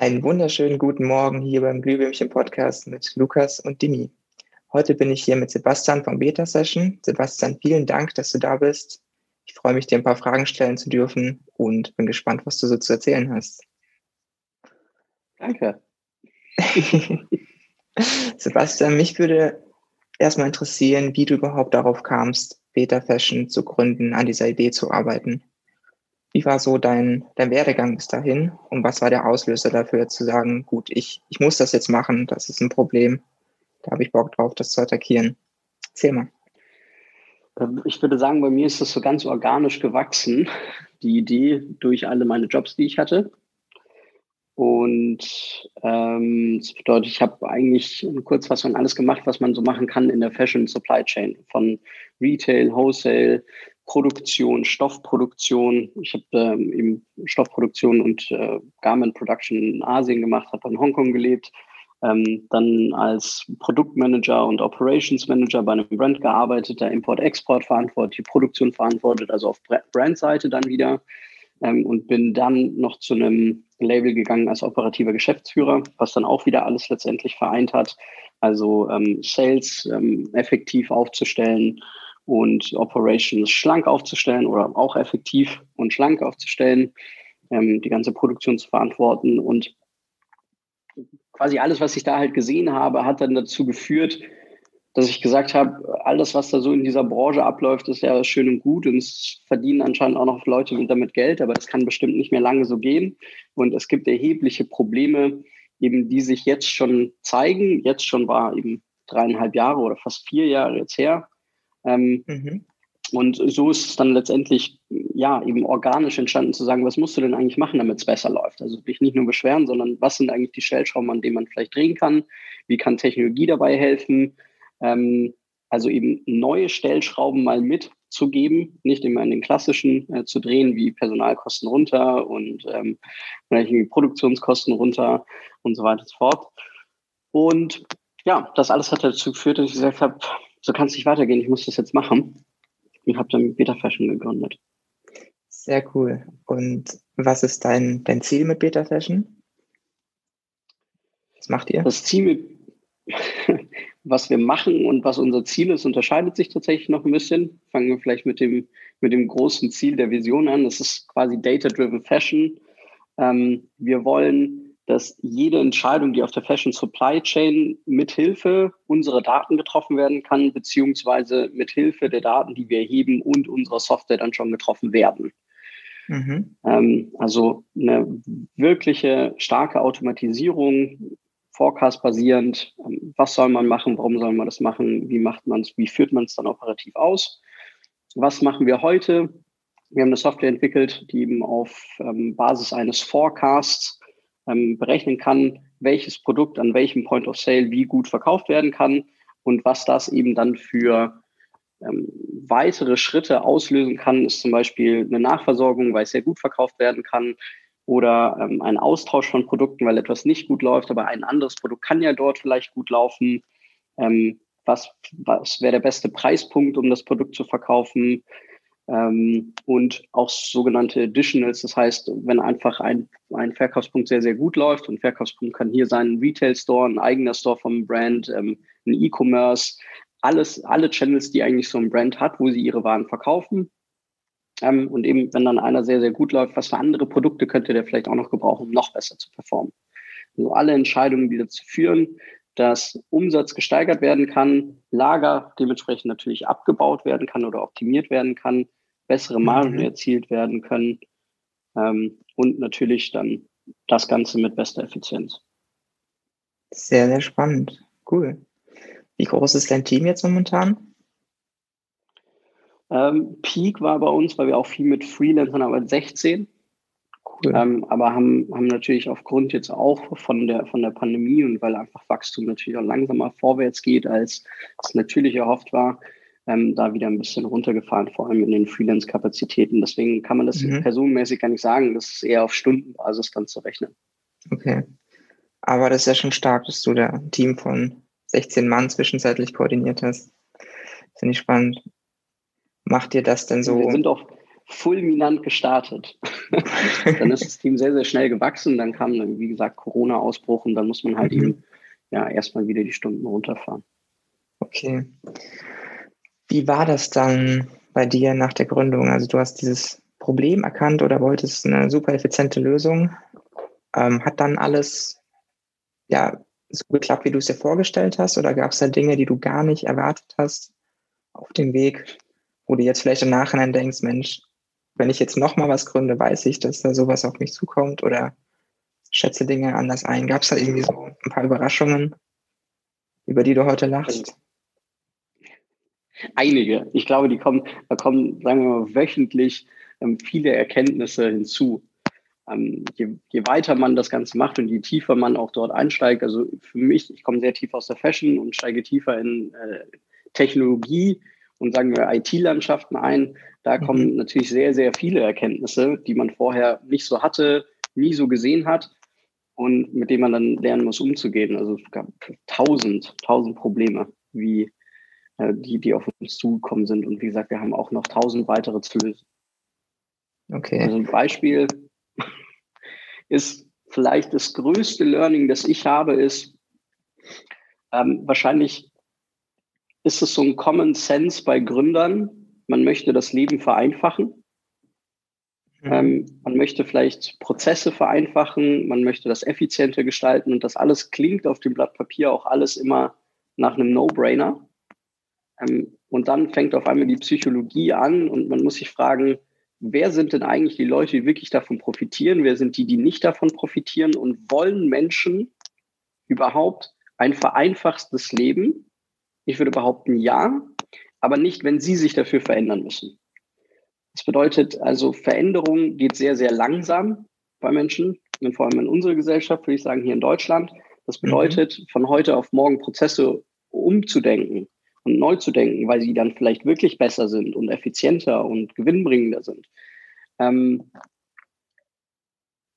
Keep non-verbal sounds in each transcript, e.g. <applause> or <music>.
Einen wunderschönen guten Morgen hier beim Glühwürmchen Podcast mit Lukas und Dimi. Heute bin ich hier mit Sebastian vom Beta Session. Sebastian, vielen Dank, dass du da bist. Ich freue mich, dir ein paar Fragen stellen zu dürfen und bin gespannt, was du so zu erzählen hast. Danke. <laughs> Sebastian, mich würde erstmal interessieren, wie du überhaupt darauf kamst, Beta Fashion zu gründen, an dieser Idee zu arbeiten. Wie war so dein, dein Werdegang bis dahin und was war der Auslöser dafür zu sagen, gut, ich, ich muss das jetzt machen, das ist ein Problem, da habe ich Bock drauf, das zu attackieren. Erzähl mal. Ähm, ich würde sagen, bei mir ist das so ganz organisch gewachsen, die Idee durch alle meine Jobs, die ich hatte. Und ähm, das bedeutet, ich habe eigentlich in Kurzfassung alles gemacht, was man so machen kann in der Fashion Supply Chain. Von Retail, Wholesale, Produktion, Stoffproduktion. Ich habe ähm, eben Stoffproduktion und äh, Garment Production in Asien gemacht, habe in Hongkong gelebt, ähm, dann als Produktmanager und Operations Manager bei einem Brand gearbeitet, der Import-Export verantwortet, die Produktion verantwortet, also auf Brandseite dann wieder ähm, und bin dann noch zu einem Label gegangen als operativer Geschäftsführer, was dann auch wieder alles letztendlich vereint hat, also ähm, Sales ähm, effektiv aufzustellen, und Operations schlank aufzustellen oder auch effektiv und schlank aufzustellen, ähm, die ganze Produktion zu verantworten. Und quasi alles, was ich da halt gesehen habe, hat dann dazu geführt, dass ich gesagt habe, alles, was da so in dieser Branche abläuft, ist ja schön und gut und es verdienen anscheinend auch noch Leute damit Geld, aber das kann bestimmt nicht mehr lange so gehen. Und es gibt erhebliche Probleme, eben die sich jetzt schon zeigen. Jetzt schon war eben dreieinhalb Jahre oder fast vier Jahre jetzt her, ähm, mhm. Und so ist es dann letztendlich ja eben organisch entstanden zu sagen, was musst du denn eigentlich machen, damit es besser läuft? Also dich nicht nur beschweren, sondern was sind eigentlich die Stellschrauben, an denen man vielleicht drehen kann? Wie kann Technologie dabei helfen? Ähm, also eben neue Stellschrauben mal mitzugeben, nicht immer in den klassischen äh, zu drehen, wie Personalkosten runter und ähm, vielleicht Produktionskosten runter und so weiter und so fort. Und ja, das alles hat dazu geführt, dass ich gesagt habe, so kann es nicht weitergehen, ich muss das jetzt machen. Und habe dann Beta Fashion gegründet. Sehr cool. Und was ist dein, dein Ziel mit Beta Fashion? Was macht ihr? Das Ziel <laughs> was wir machen und was unser Ziel ist, unterscheidet sich tatsächlich noch ein bisschen. Fangen wir vielleicht mit dem, mit dem großen Ziel der Vision an. Das ist quasi Data-Driven Fashion. Ähm, wir wollen dass jede Entscheidung, die auf der Fashion Supply Chain mithilfe unserer Daten getroffen werden kann, beziehungsweise mithilfe der Daten, die wir erheben und unserer Software dann schon getroffen werden. Mhm. Ähm, also eine wirkliche starke Automatisierung, Forecast-basierend. Ähm, was soll man machen? Warum soll man das machen? Wie macht man es? Wie führt man es dann operativ aus? Was machen wir heute? Wir haben eine Software entwickelt, die eben auf ähm, Basis eines Forecasts ähm, berechnen kann, welches Produkt an welchem Point of Sale wie gut verkauft werden kann und was das eben dann für ähm, weitere Schritte auslösen kann, ist zum Beispiel eine Nachversorgung, weil es sehr gut verkauft werden kann oder ähm, ein Austausch von Produkten, weil etwas nicht gut läuft, aber ein anderes Produkt kann ja dort vielleicht gut laufen. Ähm, was was wäre der beste Preispunkt, um das Produkt zu verkaufen? Ähm, und auch sogenannte Additionals. Das heißt, wenn einfach ein, ein Verkaufspunkt sehr, sehr gut läuft, und Verkaufspunkt kann hier sein ein Retail-Store, ein eigener Store vom Brand, ähm, ein E-Commerce, alles, alle Channels, die eigentlich so ein Brand hat, wo sie ihre Waren verkaufen. Ähm, und eben, wenn dann einer sehr, sehr gut läuft, was für andere Produkte könnte der vielleicht auch noch gebrauchen, um noch besser zu performen. Also alle Entscheidungen, die dazu führen, dass Umsatz gesteigert werden kann, Lager dementsprechend natürlich abgebaut werden kann oder optimiert werden kann, bessere Margen mhm. erzielt werden können ähm, und natürlich dann das Ganze mit bester Effizienz. Sehr, sehr spannend. Cool. Wie groß ist dein Team jetzt momentan? Ähm, Peak war bei uns, weil wir auch viel mit Freelancern arbeiten, 16. Cool. Ähm, aber haben, haben natürlich aufgrund jetzt auch von der, von der Pandemie und weil einfach Wachstum natürlich auch langsamer vorwärts geht, als es natürlich erhofft war, ähm, da wieder ein bisschen runtergefahren, vor allem in den Freelance-Kapazitäten. Deswegen kann man das mhm. personenmäßig gar nicht sagen. Das ist eher auf Stundenbasis dann zu rechnen. Okay. Aber das ist ja schon stark, dass du da ein Team von 16 Mann zwischenzeitlich koordiniert hast. Finde ich spannend. Macht dir das denn so? Wir sind auch fulminant gestartet. <laughs> dann ist das Team sehr, sehr schnell gewachsen. Dann kam, dann, wie gesagt, Corona-Ausbruch und dann muss man halt mhm. eben ja erstmal wieder die Stunden runterfahren. Okay. Wie war das dann bei dir nach der Gründung? Also du hast dieses Problem erkannt oder wolltest eine super effiziente Lösung. Ähm, hat dann alles ja so geklappt, wie du es dir vorgestellt hast? Oder gab es da Dinge, die du gar nicht erwartet hast auf dem Weg, wo du jetzt vielleicht im Nachhinein denkst, Mensch, wenn ich jetzt nochmal was gründe, weiß ich, dass da sowas auf mich zukommt oder schätze Dinge anders ein. Gab es da irgendwie so ein paar Überraschungen, über die du heute lachst? Einige. Ich glaube, die kommen, da kommen, sagen wir mal, wöchentlich ähm, viele Erkenntnisse hinzu. Ähm, je, je, weiter man das Ganze macht und je tiefer man auch dort einsteigt, also für mich, ich komme sehr tief aus der Fashion und steige tiefer in äh, Technologie und sagen wir IT-Landschaften ein, da mhm. kommen natürlich sehr, sehr viele Erkenntnisse, die man vorher nicht so hatte, nie so gesehen hat und mit denen man dann lernen muss, umzugehen. Also es gab tausend, tausend Probleme, wie die, die auf uns zugekommen sind. Und wie gesagt, wir haben auch noch tausend weitere zu lösen. Okay. Also ein Beispiel <laughs> ist vielleicht das größte Learning, das ich habe, ist ähm, wahrscheinlich ist es so ein Common Sense bei Gründern. Man möchte das Leben vereinfachen. Mhm. Ähm, man möchte vielleicht Prozesse vereinfachen, man möchte das effizienter gestalten und das alles klingt auf dem Blatt Papier auch alles immer nach einem No-Brainer. Ähm, und dann fängt auf einmal die Psychologie an und man muss sich fragen, wer sind denn eigentlich die Leute, die wirklich davon profitieren? Wer sind die, die nicht davon profitieren? Und wollen Menschen überhaupt ein vereinfachtes Leben? Ich würde behaupten, ja, aber nicht, wenn sie sich dafür verändern müssen. Das bedeutet also, Veränderung geht sehr, sehr langsam bei Menschen, und vor allem in unserer Gesellschaft, würde ich sagen, hier in Deutschland. Das mhm. bedeutet, von heute auf morgen Prozesse umzudenken und neu zu denken, weil sie dann vielleicht wirklich besser sind und effizienter und gewinnbringender sind. Ähm,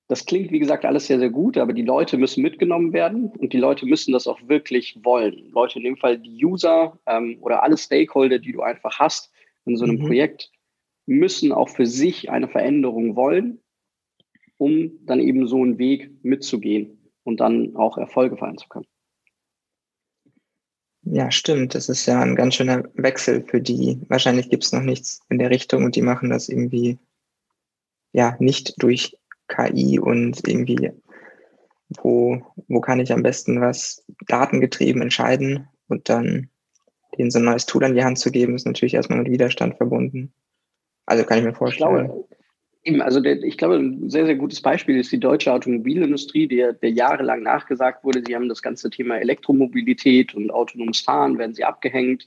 das klingt, wie gesagt, alles sehr, sehr gut, aber die Leute müssen mitgenommen werden und die Leute müssen das auch wirklich wollen. Leute, in dem Fall die User ähm, oder alle Stakeholder, die du einfach hast in so einem mhm. Projekt, müssen auch für sich eine Veränderung wollen, um dann eben so einen Weg mitzugehen und dann auch Erfolge feiern zu können. Ja, stimmt. Das ist ja ein ganz schöner Wechsel für die. Wahrscheinlich gibt es noch nichts in der Richtung und die machen das irgendwie ja nicht durch KI und irgendwie, wo, wo kann ich am besten was datengetrieben entscheiden und dann denen so ein neues Tool an die Hand zu geben, ist natürlich erstmal mit Widerstand verbunden. Also kann ich mir vorstellen. Ich glaube, eben, also der, ich glaube, ein sehr, sehr gutes Beispiel ist die deutsche Automobilindustrie, der, der jahrelang nachgesagt wurde, sie haben das ganze Thema Elektromobilität und autonomes Fahren, werden sie abgehängt.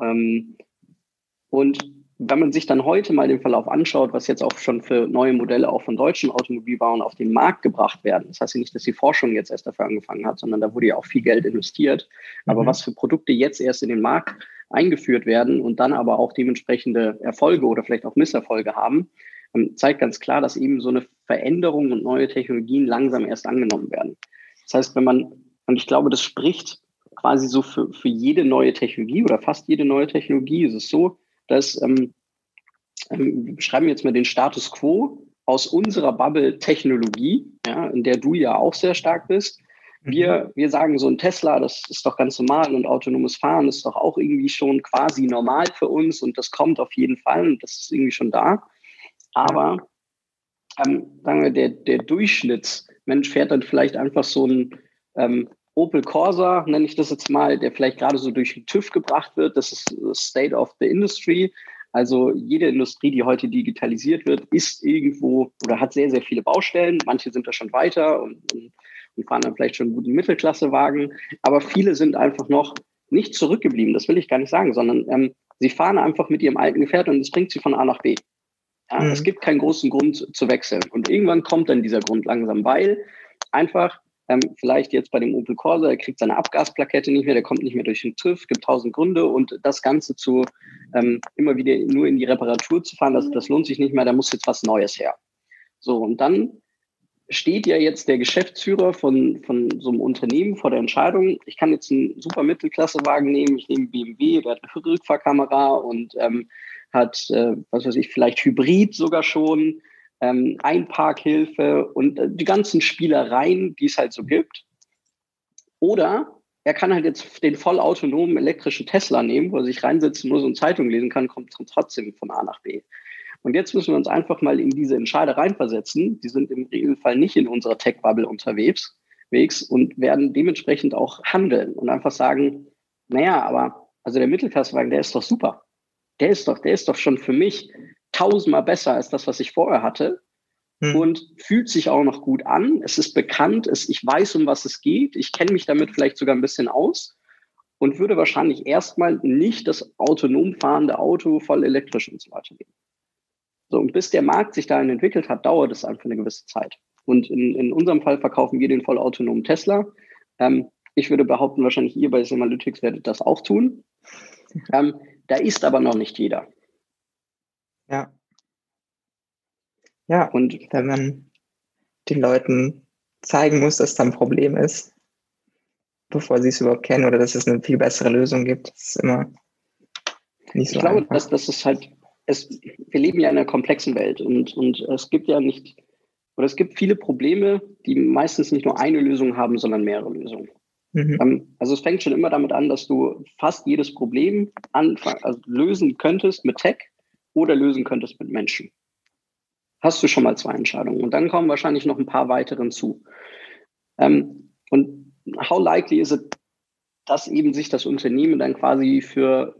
Ähm, und wenn man sich dann heute mal den Verlauf anschaut, was jetzt auch schon für neue Modelle auch von deutschen Automobilbauern auf den Markt gebracht werden, das heißt ja nicht, dass die Forschung jetzt erst dafür angefangen hat, sondern da wurde ja auch viel Geld investiert. Aber mhm. was für Produkte jetzt erst in den Markt eingeführt werden und dann aber auch dementsprechende Erfolge oder vielleicht auch Misserfolge haben, zeigt ganz klar, dass eben so eine Veränderung und neue Technologien langsam erst angenommen werden. Das heißt, wenn man, und ich glaube, das spricht quasi so für, für jede neue Technologie oder fast jede neue Technologie, ist es so, dass ähm, ähm, wir beschreiben jetzt mal den Status quo aus unserer Bubble Technologie, ja, in der du ja auch sehr stark bist. Wir, mhm. wir sagen so ein Tesla, das ist doch ganz normal und autonomes Fahren ist doch auch irgendwie schon quasi normal für uns und das kommt auf jeden Fall und das ist irgendwie schon da. Aber ähm, sagen wir, der, der Durchschnittsmensch fährt dann vielleicht einfach so ein ähm, Opel Corsa, nenne ich das jetzt mal, der vielleicht gerade so durch den TÜV gebracht wird. Das ist State of the Industry. Also jede Industrie, die heute digitalisiert wird, ist irgendwo oder hat sehr, sehr viele Baustellen. Manche sind da schon weiter und, und, und fahren dann vielleicht schon einen guten Mittelklassewagen. Aber viele sind einfach noch nicht zurückgeblieben. Das will ich gar nicht sagen, sondern ähm, sie fahren einfach mit ihrem alten Gefährt und es bringt sie von A nach B. Ja, mhm. Es gibt keinen großen Grund zu wechseln. Und irgendwann kommt dann dieser Grund langsam, weil einfach ähm, vielleicht jetzt bei dem Opel Corsa, er kriegt seine Abgasplakette nicht mehr, der kommt nicht mehr durch den TÜV, gibt tausend Gründe und das Ganze zu ähm, immer wieder nur in die Reparatur zu fahren, das, das lohnt sich nicht mehr, da muss jetzt was Neues her. So, und dann steht ja jetzt der Geschäftsführer von, von so einem Unternehmen vor der Entscheidung, ich kann jetzt einen super Mittelklassewagen nehmen, ich nehme BMW, der hat eine Rückfahrkamera und ähm, hat, äh, was weiß ich, vielleicht Hybrid sogar schon, ähm, Einparkhilfe und äh, die ganzen Spielereien, die es halt so gibt. Oder er kann halt jetzt den vollautonomen elektrischen Tesla nehmen, wo er sich reinsetzen muss und Zeitung lesen kann, kommt trotzdem von A nach B. Und jetzt müssen wir uns einfach mal in diese Entscheider reinversetzen. Die sind im Regelfall nicht in unserer Tech-Bubble unterwegs und werden dementsprechend auch handeln und einfach sagen, naja, aber also der Mittelklassewagen, der ist doch super. Der ist doch, der ist doch schon für mich tausendmal besser als das, was ich vorher hatte hm. und fühlt sich auch noch gut an. Es ist bekannt, es, ich weiß, um was es geht. Ich kenne mich damit vielleicht sogar ein bisschen aus und würde wahrscheinlich erstmal nicht das autonom fahrende Auto voll elektrisch und so weiter nehmen. So, und bis der Markt sich dahin entwickelt hat, dauert es einfach eine gewisse Zeit. Und in, in unserem Fall verkaufen wir den vollautonomen Tesla. Ähm, ich würde behaupten, wahrscheinlich ihr bei Semalytics werdet das auch tun. <laughs> Ähm, da ist aber noch nicht jeder. Ja. Ja, und wenn man den Leuten zeigen muss, dass da ein Problem ist, bevor sie es überhaupt kennen oder dass es eine viel bessere Lösung gibt, ist immer nicht so Ich glaube, einfach. dass das ist halt, es, wir leben ja in einer komplexen Welt und, und es gibt ja nicht, oder es gibt viele Probleme, die meistens nicht nur eine Lösung haben, sondern mehrere Lösungen. Mhm. Also es fängt schon immer damit an, dass du fast jedes Problem anfang, also lösen könntest mit Tech oder lösen könntest mit Menschen. Hast du schon mal zwei Entscheidungen. Und dann kommen wahrscheinlich noch ein paar weiteren zu. Ähm, und how likely is it, dass eben sich das Unternehmen dann quasi für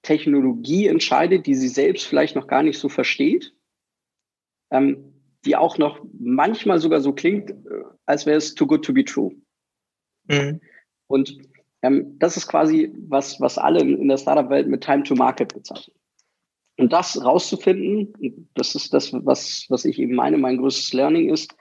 Technologie entscheidet, die sie selbst vielleicht noch gar nicht so versteht, ähm, die auch noch manchmal sogar so klingt, äh, als wäre es too good to be true. Mhm. Und ähm, das ist quasi was, was alle in der Startup-Welt mit Time to Market bezeichnen. Und das rauszufinden, das ist das, was, was ich eben meine, mein größtes Learning ist,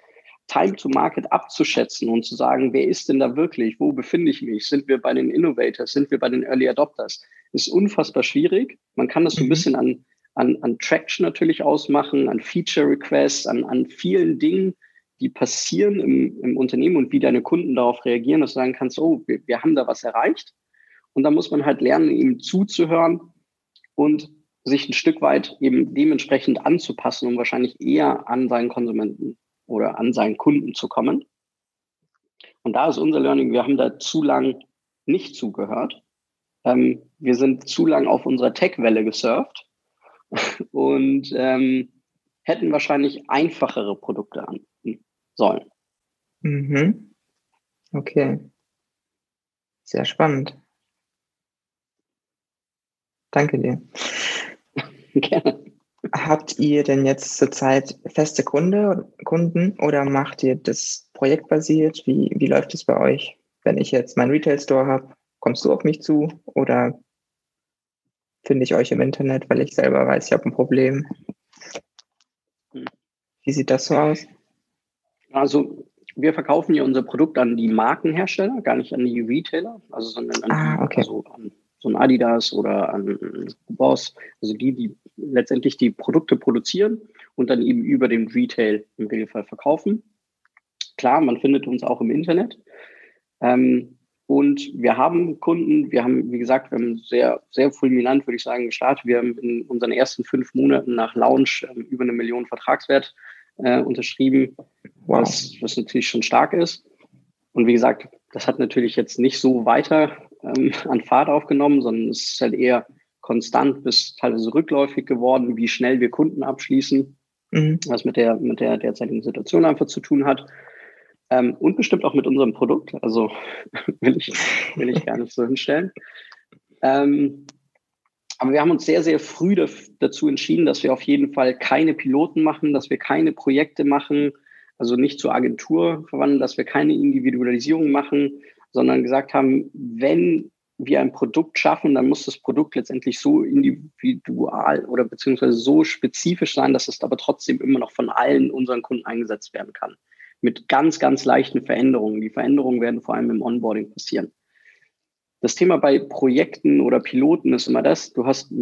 Time to Market abzuschätzen und zu sagen, wer ist denn da wirklich? Wo befinde ich mich? Sind wir bei den Innovators? Sind wir bei den Early Adopters? Ist unfassbar schwierig. Man kann das so ein mhm. bisschen an, an, an Traction natürlich ausmachen, an Feature Requests, an, an vielen Dingen, die passieren im, im Unternehmen und wie deine Kunden darauf reagieren, dass du sagen kannst, oh, wir, wir haben da was erreicht. Und da muss man halt lernen, ihm zuzuhören und sich ein Stück weit eben dementsprechend anzupassen, um wahrscheinlich eher an seinen Konsumenten oder an seinen Kunden zu kommen. Und da ist unser Learning, wir haben da zu lang nicht zugehört. Ähm, wir sind zu lang auf unserer Tech-Welle gesurft <laughs> und ähm, hätten wahrscheinlich einfachere Produkte an sollen. Mhm. Okay. Sehr spannend. Danke dir. <laughs> Gerne. Habt ihr denn jetzt zurzeit feste Kunde, Kunden oder macht ihr das projektbasiert? Wie, wie läuft es bei euch? Wenn ich jetzt meinen Retail-Store habe, kommst du auf mich zu oder finde ich euch im Internet, weil ich selber weiß, ich habe ein Problem? Hm. Wie sieht das so aus? Also wir verkaufen ja unser Produkt an die Markenhersteller, gar nicht an die Retailer, also sondern an, ah, okay. also an so ein Adidas oder an Boss, also die, die letztendlich die Produkte produzieren und dann eben über den Retail im Regelfall verkaufen. Klar, man findet uns auch im Internet. Ähm, und wir haben Kunden, wir haben, wie gesagt, wir haben sehr, sehr fulminant, würde ich sagen, gestartet. Wir haben in unseren ersten fünf Monaten nach Launch ähm, über eine Million Vertragswert äh, unterschrieben, wow. was, was natürlich schon stark ist. Und wie gesagt, das hat natürlich jetzt nicht so weiter ähm, <laughs> an Fahrt aufgenommen, sondern es ist halt eher konstant bis teilweise rückläufig geworden, wie schnell wir Kunden abschließen, mhm. was mit der, mit der derzeitigen Situation einfach zu tun hat. Ähm, und bestimmt auch mit unserem Produkt. Also <laughs> will ich, will ich gar nicht so hinstellen. Ähm, aber wir haben uns sehr, sehr früh dazu entschieden, dass wir auf jeden Fall keine Piloten machen, dass wir keine Projekte machen, also nicht zur Agentur verwandeln, dass wir keine Individualisierung machen, sondern gesagt haben, wenn wir ein Produkt schaffen, dann muss das Produkt letztendlich so individual oder beziehungsweise so spezifisch sein, dass es aber trotzdem immer noch von allen unseren Kunden eingesetzt werden kann. Mit ganz, ganz leichten Veränderungen. Die Veränderungen werden vor allem im Onboarding passieren. Das Thema bei Projekten oder Piloten ist immer das, du hast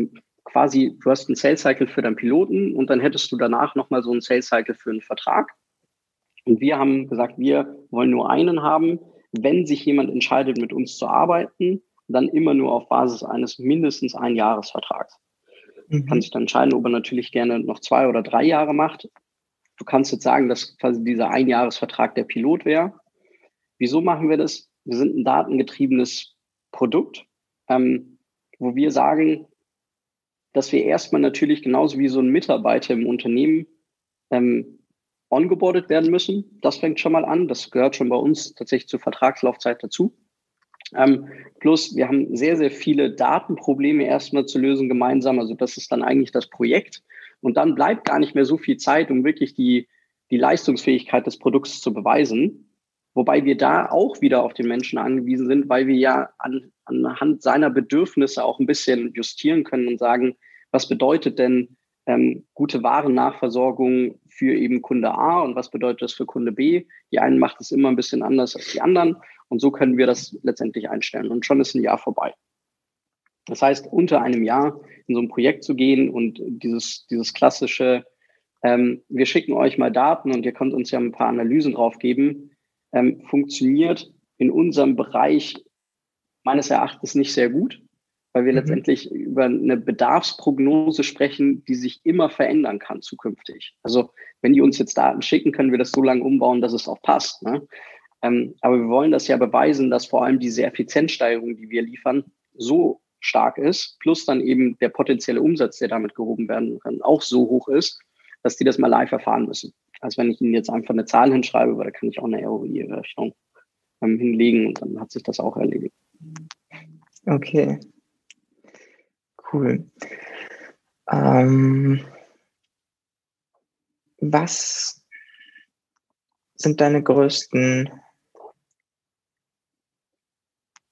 quasi, du hast einen Sales Cycle für deinen Piloten und dann hättest du danach nochmal so einen Sales Cycle für einen Vertrag. Und wir haben gesagt, wir wollen nur einen haben. Wenn sich jemand entscheidet, mit uns zu arbeiten, dann immer nur auf Basis eines mindestens ein Jahresvertrags. mhm. kann sich dann entscheiden, ob er natürlich gerne noch zwei oder drei Jahre macht. Du kannst jetzt sagen, dass quasi dieser Einjahresvertrag der Pilot wäre. Wieso machen wir das? Wir sind ein datengetriebenes Produkt, ähm, wo wir sagen, dass wir erstmal natürlich genauso wie so ein Mitarbeiter im Unternehmen ähm, ongeboardet werden müssen. Das fängt schon mal an. Das gehört schon bei uns tatsächlich zur Vertragslaufzeit dazu. Ähm, plus, wir haben sehr, sehr viele Datenprobleme erstmal zu lösen gemeinsam. Also das ist dann eigentlich das Projekt. Und dann bleibt gar nicht mehr so viel Zeit, um wirklich die, die Leistungsfähigkeit des Produkts zu beweisen. Wobei wir da auch wieder auf den Menschen angewiesen sind, weil wir ja an, anhand seiner Bedürfnisse auch ein bisschen justieren können und sagen, was bedeutet denn ähm, gute Warennachversorgung für eben Kunde A und was bedeutet das für Kunde B? Die einen macht es immer ein bisschen anders als die anderen und so können wir das letztendlich einstellen und schon ist ein Jahr vorbei. Das heißt, unter einem Jahr in so ein Projekt zu gehen und dieses, dieses klassische, ähm, wir schicken euch mal Daten und ihr könnt uns ja ein paar Analysen drauf geben, ähm, funktioniert in unserem Bereich meines Erachtens nicht sehr gut, weil wir mhm. letztendlich über eine Bedarfsprognose sprechen, die sich immer verändern kann zukünftig. Also wenn die uns jetzt Daten schicken, können wir das so lange umbauen, dass es auch passt. Ne? Ähm, aber wir wollen das ja beweisen, dass vor allem diese Effizienzsteigerung, die wir liefern, so stark ist, plus dann eben der potenzielle Umsatz, der damit gehoben werden kann, auch so hoch ist, dass die das mal live erfahren müssen. Als wenn ich ihnen jetzt einfach eine Zahl hinschreibe, weil da kann ich auch eine ROI-Rechnung ähm, hinlegen und dann hat sich das auch erledigt. Okay. Cool. Ähm, was sind deine größten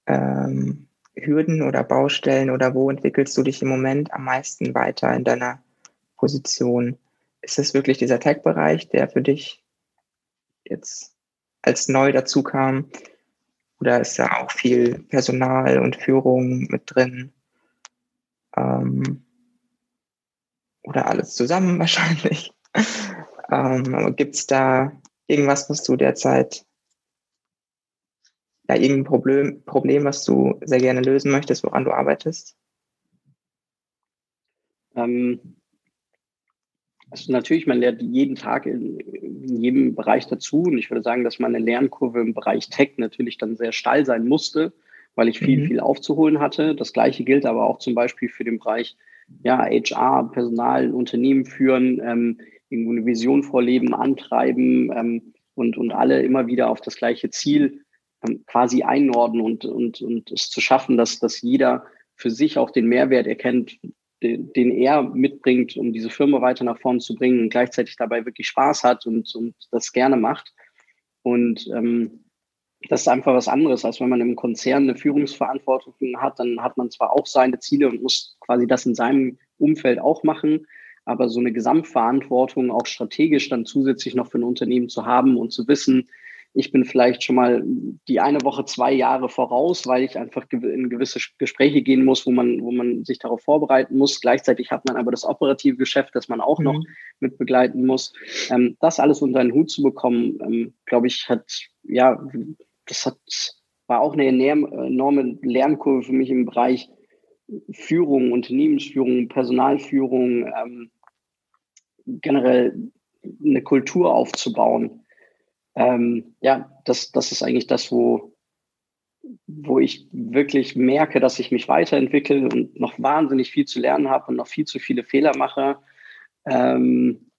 ähm, Hürden oder Baustellen oder wo entwickelst du dich im Moment am meisten weiter in deiner Position? Ist es wirklich dieser Tech-Bereich, der für dich jetzt als neu dazu kam? Oder ist da auch viel Personal und Führung mit drin? Ähm, oder alles zusammen <laughs> wahrscheinlich. ähm, Gibt es da irgendwas, was du derzeit ja, irgendein Problem, Problem, was du sehr gerne lösen möchtest, woran du arbeitest? Ähm, also natürlich, man lernt jeden Tag in, in, jedem Bereich dazu. Und ich würde sagen, dass meine Lernkurve im Bereich Tech natürlich dann sehr steil sein musste, weil ich viel, mhm. viel aufzuholen hatte. Das gleiche gilt aber auch zum Beispiel für den Bereich ja, HR, Personal, Unternehmen führen, ähm, irgendwo eine Vision vorleben, antreiben ähm, und, und alle immer wieder auf das gleiche Ziel ähm, quasi einordnen und, und, und es zu schaffen, dass, dass jeder für sich auch den Mehrwert erkennt, den, den er mitbringt, um diese Firma weiter nach vorne zu bringen und gleichzeitig dabei wirklich Spaß hat und, und das gerne macht. Und ähm, das ist einfach was anderes, als wenn man im Konzern eine Führungsverantwortung hat, dann hat man zwar auch seine Ziele und muss quasi das in seinem Umfeld auch machen, aber so eine Gesamtverantwortung auch strategisch dann zusätzlich noch für ein Unternehmen zu haben und zu wissen, ich bin vielleicht schon mal die eine Woche, zwei Jahre voraus, weil ich einfach in gewisse Gespräche gehen muss, wo man, wo man sich darauf vorbereiten muss. Gleichzeitig hat man aber das operative Geschäft, das man auch mhm. noch mit begleiten muss. Ähm, das alles unter einen Hut zu bekommen, ähm, glaube ich, hat, ja, das hat, war auch eine enorme Lernkurve für mich im Bereich Führung, Unternehmensführung, Personalführung, ähm, generell eine Kultur aufzubauen ähm, ja, das, das ist eigentlich das, wo, wo ich wirklich merke, dass ich mich weiterentwickle und noch wahnsinnig viel zu lernen habe und noch viel zu viele Fehler mache. Ähm,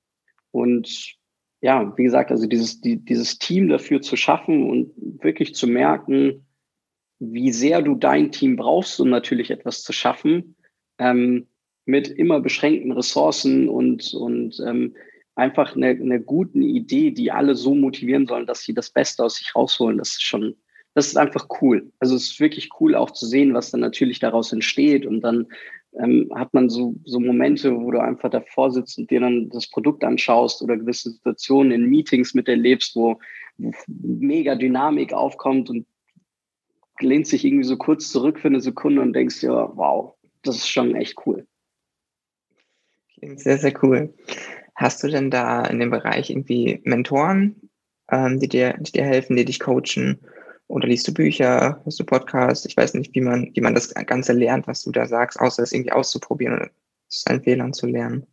und ja, wie gesagt, also dieses, die, dieses Team dafür zu schaffen und wirklich zu merken, wie sehr du dein Team brauchst, um natürlich etwas zu schaffen, ähm, mit immer beschränkten Ressourcen und, und ähm, einfach eine, eine gute Idee, die alle so motivieren sollen, dass sie das Beste aus sich rausholen. Das ist schon, das ist einfach cool. Also es ist wirklich cool auch zu sehen, was dann natürlich daraus entsteht. Und dann ähm, hat man so, so Momente, wo du einfach davor sitzt und dir dann das Produkt anschaust oder gewisse Situationen in Meetings miterlebst, wo, wo mega Dynamik aufkommt und lehnt sich irgendwie so kurz zurück für eine Sekunde und denkst ja, wow, das ist schon echt cool. Klingt sehr, sehr cool. Hast du denn da in dem Bereich irgendwie Mentoren, ähm, die, dir, die dir helfen, die dich coachen? Oder liest du Bücher, hörst du Podcasts? Ich weiß nicht, wie man, wie man das Ganze lernt, was du da sagst, außer es irgendwie auszuprobieren aus seinen Fehlern zu lernen.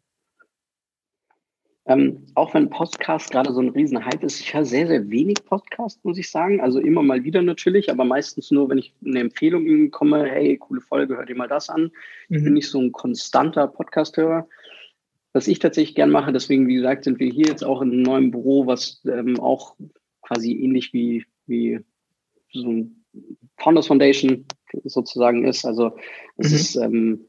Ähm, auch wenn Podcast gerade so ein Riesenhype ist, ich höre sehr, sehr wenig Podcast, muss ich sagen. Also immer mal wieder natürlich, aber meistens nur, wenn ich eine Empfehlung komme, hey, coole Folge, hör dir mal das an. Mhm. Ich bin nicht so ein konstanter Podcast-Hörer. Was ich tatsächlich gern mache, deswegen, wie gesagt, sind wir hier jetzt auch in einem neuen Büro, was ähm, auch quasi ähnlich wie, wie so ein Founders Foundation sozusagen ist. Also es mhm. ist ähm,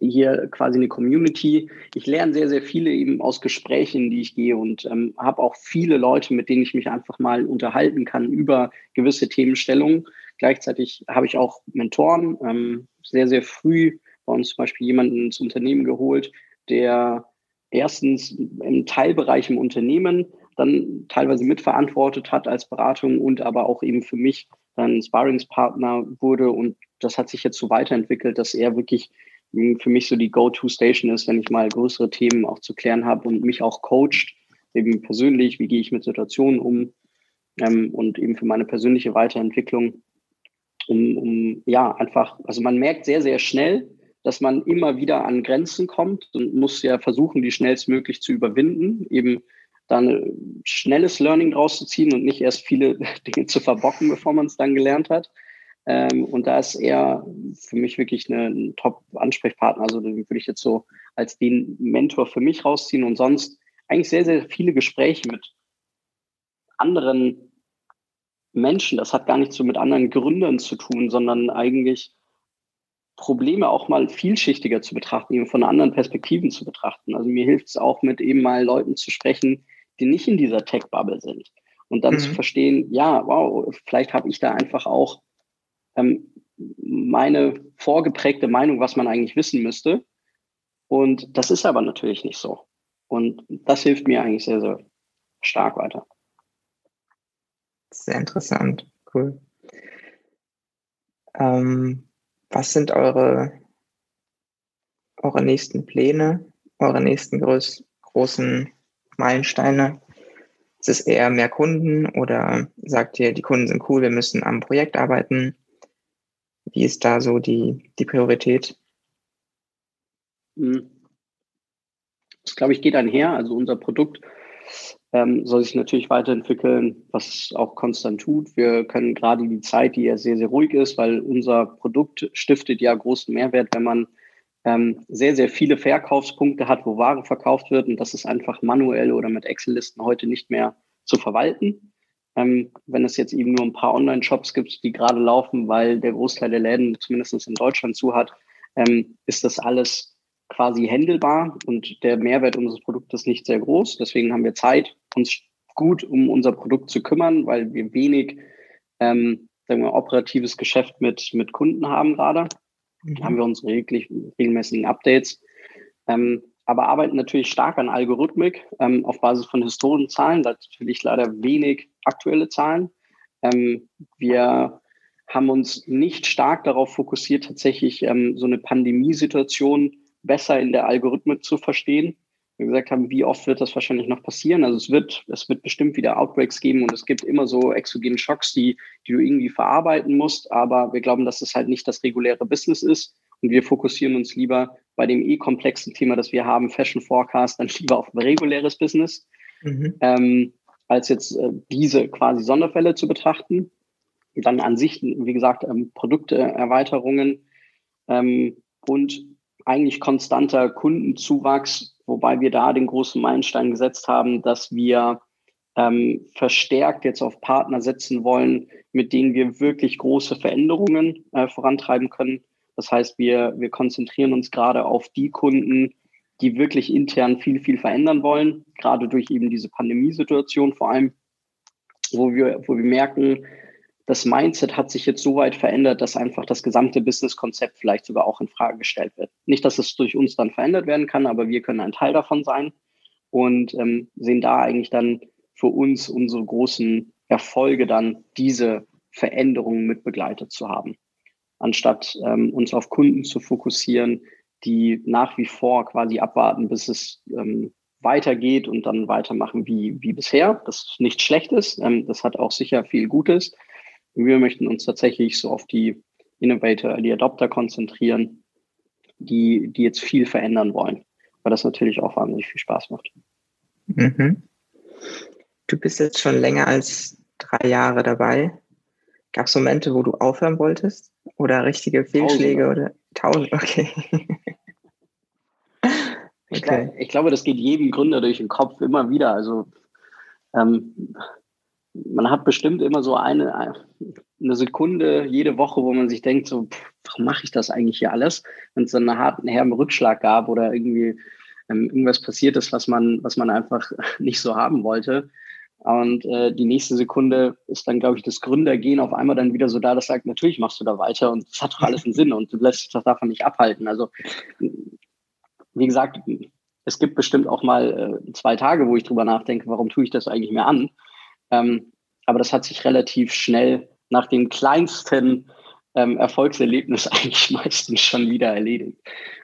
hier quasi eine Community. Ich lerne sehr, sehr viele eben aus Gesprächen, die ich gehe und ähm, habe auch viele Leute, mit denen ich mich einfach mal unterhalten kann über gewisse Themenstellungen. Gleichzeitig habe ich auch Mentoren, ähm, sehr, sehr früh bei uns zum Beispiel jemanden ins Unternehmen geholt, der erstens im Teilbereich im Unternehmen dann teilweise mitverantwortet hat als Beratung und aber auch eben für mich dann Sparringspartner wurde. Und das hat sich jetzt so weiterentwickelt, dass er wirklich für mich so die Go-To-Station ist, wenn ich mal größere Themen auch zu klären habe und mich auch coacht, eben persönlich, wie gehe ich mit Situationen um ähm, und eben für meine persönliche Weiterentwicklung, um, um ja einfach, also man merkt sehr, sehr schnell, dass man immer wieder an Grenzen kommt und muss ja versuchen, die schnellstmöglich zu überwinden, eben dann schnelles Learning draus zu ziehen und nicht erst viele <laughs> Dinge zu verbocken, bevor man es dann gelernt hat. Ähm, und da ist er für mich wirklich ein Top-Ansprechpartner. Also den würde ich jetzt so als den Mentor für mich rausziehen und sonst eigentlich sehr, sehr viele Gespräche mit anderen Menschen. Das hat gar nichts so mit anderen Gründern zu tun, sondern eigentlich Probleme auch mal vielschichtiger zu betrachten, von anderen Perspektiven zu betrachten. Also mir hilft es auch mit eben mal Leuten zu sprechen, die nicht in dieser Tech-Bubble sind. Und dann mhm. zu verstehen, ja, wow, vielleicht habe ich da einfach auch ähm, meine vorgeprägte Meinung, was man eigentlich wissen müsste. Und das ist aber natürlich nicht so. Und das hilft mir eigentlich sehr, sehr stark weiter. Sehr interessant, cool. Ähm, was sind eure, eure nächsten Pläne, eure nächsten groß, großen Meilensteine? Ist es eher mehr Kunden oder sagt ihr, die Kunden sind cool, wir müssen am Projekt arbeiten? Wie ist da so die, die Priorität? Hm. Das, glaube ich, geht einher. Also unser Produkt ähm, soll sich natürlich weiterentwickeln, was auch konstant tut. Wir können gerade die Zeit, die ja sehr, sehr ruhig ist, weil unser Produkt stiftet ja großen Mehrwert, wenn man ähm, sehr, sehr viele Verkaufspunkte hat, wo Ware verkauft wird. Und das ist einfach manuell oder mit Excel-Listen heute nicht mehr zu verwalten. Ähm, wenn es jetzt eben nur ein paar Online-Shops gibt, die gerade laufen, weil der Großteil der Läden zumindest in Deutschland zu hat, ähm, ist das alles quasi händelbar und der Mehrwert unseres Produktes nicht sehr groß. Deswegen haben wir Zeit, uns gut um unser Produkt zu kümmern, weil wir wenig ähm, sagen wir, operatives Geschäft mit, mit Kunden haben gerade mhm. haben wir unsere regelmäßigen Updates. Ähm, aber arbeiten natürlich stark an Algorithmik ähm, auf Basis von historischen Zahlen, natürlich leider wenig aktuelle Zahlen. Ähm, wir haben uns nicht stark darauf fokussiert, tatsächlich ähm, so eine Pandemiesituation besser in der Algorithmik zu verstehen wir gesagt haben, wie oft wird das wahrscheinlich noch passieren? Also es wird, es wird bestimmt wieder Outbreaks geben und es gibt immer so exogene Schocks, die, die du irgendwie verarbeiten musst. Aber wir glauben, dass es halt nicht das reguläre Business ist. Und wir fokussieren uns lieber bei dem eh komplexen Thema, das wir haben, Fashion Forecast, dann lieber auf reguläres Business, mhm. ähm, als jetzt äh, diese quasi Sonderfälle zu betrachten. Und dann an sich, wie gesagt, ähm, Produkterweiterungen ähm, und eigentlich konstanter Kundenzuwachs wobei wir da den großen Meilenstein gesetzt haben, dass wir ähm, verstärkt jetzt auf Partner setzen wollen, mit denen wir wirklich große Veränderungen äh, vorantreiben können. Das heißt, wir, wir konzentrieren uns gerade auf die Kunden, die wirklich intern viel, viel verändern wollen, gerade durch eben diese Pandemiesituation vor allem, wo wir, wo wir merken, das Mindset hat sich jetzt so weit verändert, dass einfach das gesamte Businesskonzept vielleicht sogar auch in Frage gestellt wird. Nicht, dass es durch uns dann verändert werden kann, aber wir können ein Teil davon sein und ähm, sehen da eigentlich dann für uns unsere großen Erfolge dann, diese Veränderungen mit begleitet zu haben. Anstatt ähm, uns auf Kunden zu fokussieren, die nach wie vor quasi abwarten, bis es ähm, weitergeht und dann weitermachen wie, wie bisher. Das nicht schlecht ist. Ähm, das hat auch sicher viel Gutes. Wir möchten uns tatsächlich so auf die Innovator, die Adopter konzentrieren, die, die jetzt viel verändern wollen, weil das natürlich auch wahnsinnig viel Spaß macht. Mhm. Du bist jetzt schon länger als drei Jahre dabei. Gab es Momente, wo du aufhören wolltest? Oder richtige Fehlschläge? Tausende. Oder tausend? Okay. Ich, okay. glaube, ich glaube, das geht jedem Gründer durch den Kopf immer wieder. Also ähm, man hat bestimmt immer so eine, eine Sekunde jede Woche, wo man sich denkt, so, pff, warum mache ich das eigentlich hier alles? Wenn es dann einen harten herben Rückschlag gab oder irgendwie ähm, irgendwas passiert ist, was man, was man einfach <laughs> nicht so haben wollte. Und äh, die nächste Sekunde ist dann, glaube ich, das Gründergehen auf einmal dann wieder so da, das sagt, natürlich machst du da weiter und es hat doch alles einen Sinn und du lässt dich doch davon nicht abhalten. Also wie gesagt, es gibt bestimmt auch mal äh, zwei Tage, wo ich drüber nachdenke, warum tue ich das eigentlich mehr an. Ähm, aber das hat sich relativ schnell nach dem kleinsten ähm, Erfolgserlebnis <laughs> eigentlich meistens schon wieder erledigt.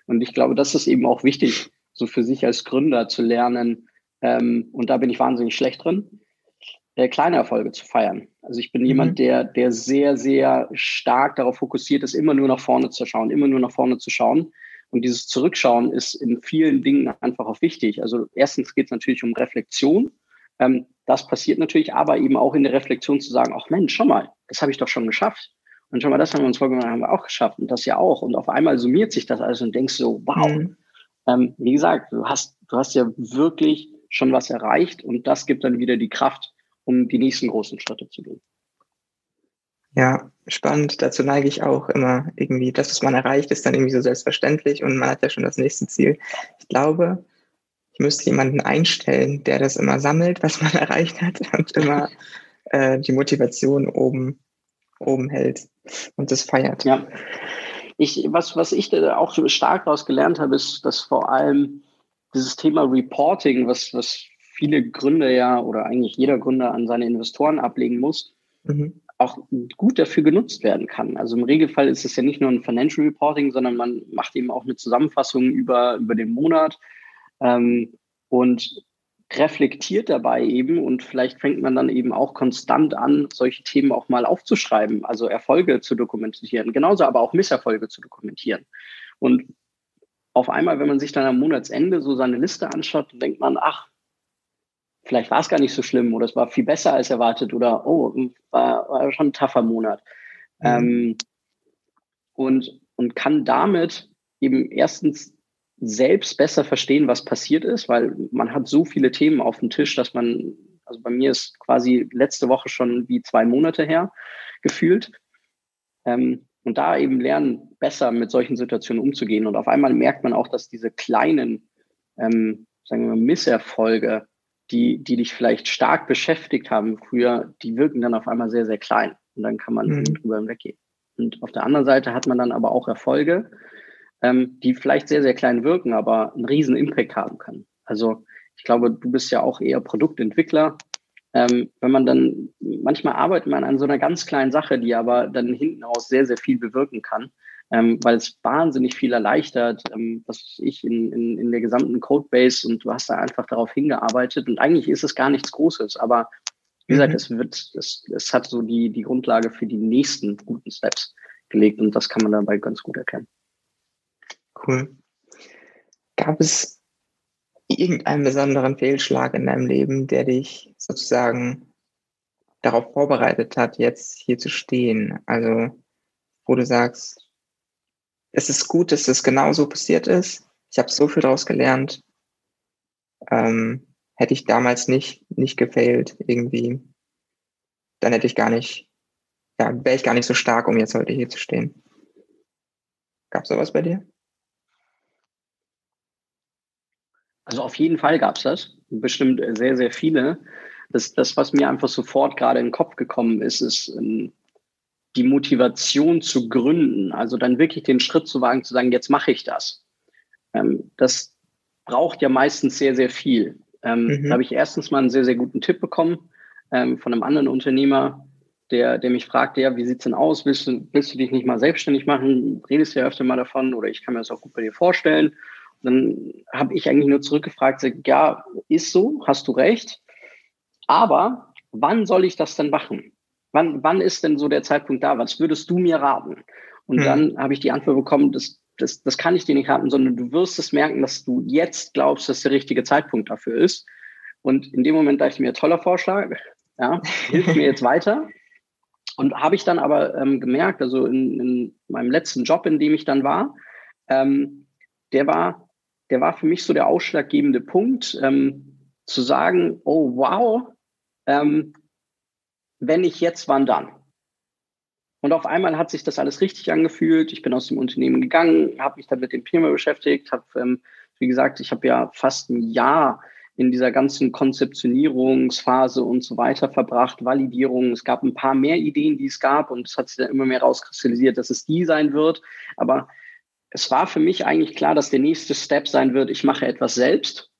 Und ich glaube, das ist eben auch wichtig, so für sich als Gründer zu lernen. Ähm, und da bin ich wahnsinnig schlecht drin, äh, kleine Erfolge zu feiern. Also ich bin mhm. jemand, der, der sehr, sehr stark darauf fokussiert ist, immer nur nach vorne zu schauen, immer nur nach vorne zu schauen. Und dieses Zurückschauen ist in vielen Dingen einfach auch wichtig. Also erstens geht es natürlich um Reflexion. Ähm, das passiert natürlich, aber eben auch in der Reflexion zu sagen, ach Mensch, schau mal, das habe ich doch schon geschafft. Und schon mal, das haben wir uns vorgenommen, haben wir auch geschafft und das ja auch. Und auf einmal summiert sich das alles und denkst so, wow. Mhm. Ähm, wie gesagt, du hast, du hast ja wirklich schon was erreicht und das gibt dann wieder die Kraft, um die nächsten großen Schritte zu gehen. Ja, spannend. Dazu neige ich auch immer irgendwie. Das, was man erreicht, ist dann irgendwie so selbstverständlich und man hat ja schon das nächste Ziel. Ich glaube, ich müsste jemanden einstellen, der das immer sammelt, was man <laughs> erreicht hat und immer äh, die Motivation oben, oben hält und das feiert. Ja. Ich, was, was ich da auch stark daraus gelernt habe, ist, dass vor allem dieses Thema Reporting, was, was viele Gründer ja oder eigentlich jeder Gründer an seine Investoren ablegen muss, mhm auch gut dafür genutzt werden kann. Also im Regelfall ist es ja nicht nur ein Financial Reporting, sondern man macht eben auch eine Zusammenfassung über, über den Monat ähm, und reflektiert dabei eben und vielleicht fängt man dann eben auch konstant an, solche Themen auch mal aufzuschreiben, also Erfolge zu dokumentieren, genauso aber auch Misserfolge zu dokumentieren. Und auf einmal, wenn man sich dann am Monatsende so seine Liste anschaut, denkt man, ach, vielleicht war es gar nicht so schlimm oder es war viel besser als erwartet oder oh, war, war schon ein tougher Monat. Mhm. Ähm, und, und kann damit eben erstens selbst besser verstehen, was passiert ist, weil man hat so viele Themen auf dem Tisch, dass man, also bei mir ist quasi letzte Woche schon wie zwei Monate her gefühlt. Ähm, und da eben lernen, besser mit solchen Situationen umzugehen. Und auf einmal merkt man auch, dass diese kleinen, ähm, sagen wir mal, Misserfolge die, die dich vielleicht stark beschäftigt haben früher, die wirken dann auf einmal sehr, sehr klein. Und dann kann man mhm. drüber hinweggehen. Und auf der anderen Seite hat man dann aber auch Erfolge, ähm, die vielleicht sehr, sehr klein wirken, aber einen riesen Impact haben können. Also ich glaube, du bist ja auch eher Produktentwickler. Ähm, wenn man dann, manchmal arbeitet man an so einer ganz kleinen Sache, die aber dann hinten raus sehr, sehr viel bewirken kann ähm, weil es wahnsinnig viel erleichtert, ähm, was ich in, in, in der gesamten Codebase und du hast da einfach darauf hingearbeitet und eigentlich ist es gar nichts Großes, aber wie gesagt, mhm. es wird, es, es hat so die, die Grundlage für die nächsten guten Steps gelegt und das kann man dabei ganz gut erkennen. Cool. Gab es irgendeinen besonderen Fehlschlag in deinem Leben, der dich sozusagen darauf vorbereitet hat, jetzt hier zu stehen? Also, wo du sagst, es ist gut, dass es genau so passiert ist. Ich habe so viel daraus gelernt. Ähm, hätte ich damals nicht, nicht gefailt irgendwie, dann hätte ich gar nicht, ja, wäre ich gar nicht so stark, um jetzt heute hier zu stehen. Gab es sowas bei dir? Also auf jeden Fall gab es das. Bestimmt sehr, sehr viele. Das, das, was mir einfach sofort gerade in den Kopf gekommen ist, ist ähm, die Motivation zu gründen, also dann wirklich den Schritt zu wagen, zu sagen, jetzt mache ich das. Ähm, das braucht ja meistens sehr, sehr viel. Ähm, mhm. Da habe ich erstens mal einen sehr, sehr guten Tipp bekommen ähm, von einem anderen Unternehmer, der, der mich fragte, ja, wie sieht's denn aus? Willst du, willst du dich nicht mal selbstständig machen? Redest ja öfter mal davon oder ich kann mir das auch gut bei dir vorstellen. Dann habe ich eigentlich nur zurückgefragt, ja, ist so, hast du recht. Aber wann soll ich das denn machen? Wann, wann ist denn so der Zeitpunkt da? Was würdest du mir raten? Und hm. dann habe ich die Antwort bekommen, das das, das kann ich dir nicht raten, sondern du wirst es merken, dass du jetzt glaubst, dass der richtige Zeitpunkt dafür ist. Und in dem Moment dachte ich mir, toller Vorschlag, ja, hilft mir jetzt <laughs> weiter. Und habe ich dann aber ähm, gemerkt, also in, in, meinem letzten Job, in dem ich dann war, ähm, der war, der war für mich so der ausschlaggebende Punkt, ähm, zu sagen, oh wow, ähm, wenn nicht jetzt, wann dann? Und auf einmal hat sich das alles richtig angefühlt. Ich bin aus dem Unternehmen gegangen, habe mich dann mit dem Thema beschäftigt, habe, ähm, wie gesagt, ich habe ja fast ein Jahr in dieser ganzen Konzeptionierungsphase und so weiter verbracht, Validierung. Es gab ein paar mehr Ideen, die es gab und es hat sich dann immer mehr rauskristallisiert, dass es die sein wird. Aber es war für mich eigentlich klar, dass der nächste Step sein wird, ich mache etwas selbst.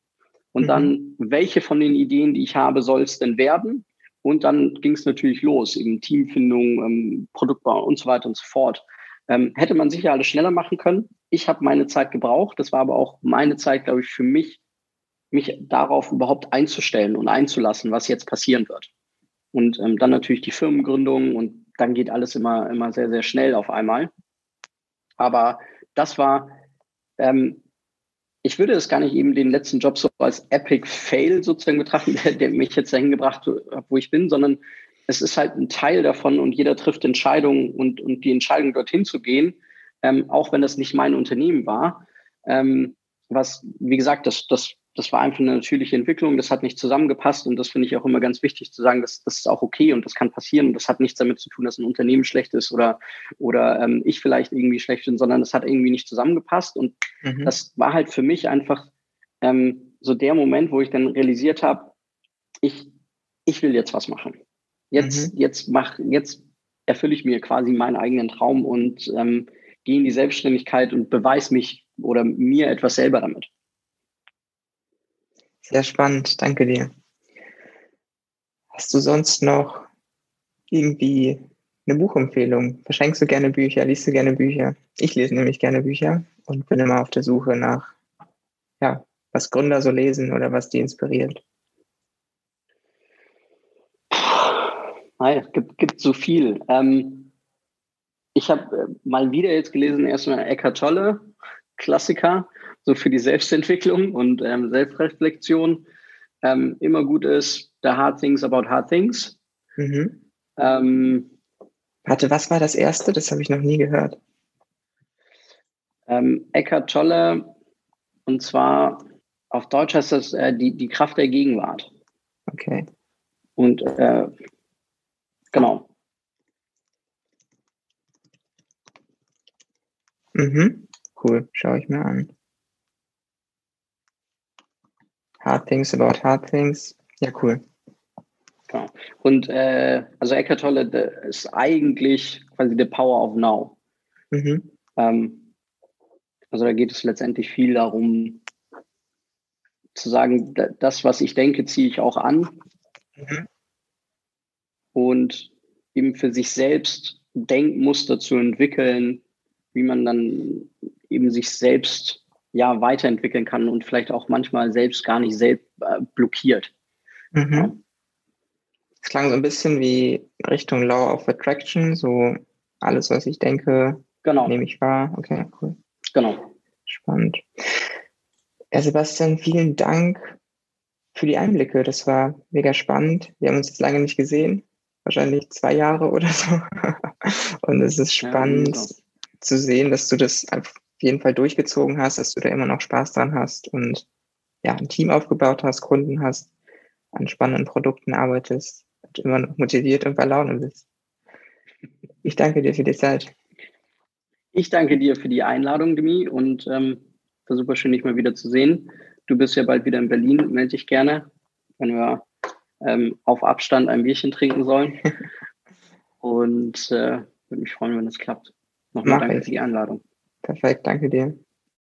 Und mhm. dann, welche von den Ideen, die ich habe, soll es denn werden? Und dann ging es natürlich los, eben Teamfindung, ähm, Produktbau und so weiter und so fort. Ähm, hätte man sicher alles schneller machen können. Ich habe meine Zeit gebraucht. Das war aber auch meine Zeit, glaube ich, für mich, mich darauf überhaupt einzustellen und einzulassen, was jetzt passieren wird. Und ähm, dann natürlich die Firmengründung und dann geht alles immer, immer sehr, sehr schnell auf einmal. Aber das war ähm, ich würde es gar nicht eben den letzten Job so als Epic Fail sozusagen betrachten, <laughs> der, der mich jetzt dahin gebracht hat, wo ich bin, sondern es ist halt ein Teil davon und jeder trifft Entscheidungen und, und die Entscheidung dorthin zu gehen, ähm, auch wenn das nicht mein Unternehmen war, ähm, was, wie gesagt, das, das das war einfach eine natürliche Entwicklung, das hat nicht zusammengepasst und das finde ich auch immer ganz wichtig zu sagen, dass das ist auch okay und das kann passieren und das hat nichts damit zu tun, dass ein Unternehmen schlecht ist oder, oder ähm, ich vielleicht irgendwie schlecht bin, sondern das hat irgendwie nicht zusammengepasst und mhm. das war halt für mich einfach ähm, so der Moment, wo ich dann realisiert habe, ich, ich will jetzt was machen. Jetzt, mhm. jetzt mach, jetzt erfülle ich mir quasi meinen eigenen Traum und ähm, gehe in die Selbstständigkeit und beweise mich oder mir etwas selber damit. Sehr spannend, danke dir. Hast du sonst noch irgendwie eine Buchempfehlung? Verschenkst du gerne Bücher? Liest du gerne Bücher? Ich lese nämlich gerne Bücher und bin immer auf der Suche nach, ja, was Gründer so lesen oder was die inspiriert. Nein, es gibt, gibt so viel. Ähm, ich habe äh, mal wieder jetzt gelesen, erstmal Eckhart Tolle, Klassiker so für die Selbstentwicklung und ähm, Selbstreflexion ähm, immer gut ist, The Hard Things About Hard Things. Mhm. Ähm, Warte, was war das erste? Das habe ich noch nie gehört. Ähm, Eckhart Tolle, und zwar auf Deutsch heißt das äh, die, die Kraft der Gegenwart. Okay. Und äh, genau. Mhm. Cool, schaue ich mir an. Hard Things About Hard Things. Ja, cool. Genau. Und äh, also Eckhart Tolle ist eigentlich quasi the power of now. Mhm. Ähm, also da geht es letztendlich viel darum, zu sagen, das, was ich denke, ziehe ich auch an. Mhm. Und eben für sich selbst Denkmuster zu entwickeln, wie man dann eben sich selbst ja weiterentwickeln kann und vielleicht auch manchmal selbst gar nicht selbst äh, blockiert. Mhm. Ja. Es klang so ein bisschen wie Richtung Law of Attraction, so alles, was ich denke, genau. nehme ich wahr. Okay, cool. Genau. Spannend. Ja, Sebastian, vielen Dank für die Einblicke. Das war mega spannend. Wir haben uns jetzt lange nicht gesehen, wahrscheinlich zwei Jahre oder so. <laughs> Und es ist spannend ja, genau. zu sehen, dass du das einfach jeden Fall durchgezogen hast, dass du da immer noch Spaß dran hast und ja, ein Team aufgebaut hast, Kunden hast, an spannenden Produkten arbeitest und immer noch motiviert und bei Laune bist. Ich danke dir für die Zeit. Ich danke dir für die Einladung, Demi, und ähm, war super schön, dich mal wieder zu sehen. Du bist ja bald wieder in Berlin, melde dich gerne, wenn wir ähm, auf Abstand ein Bierchen trinken sollen. <laughs> und äh, würde mich freuen, wenn es klappt. Nochmal danke ich. für die Einladung. Perfekt, danke dir.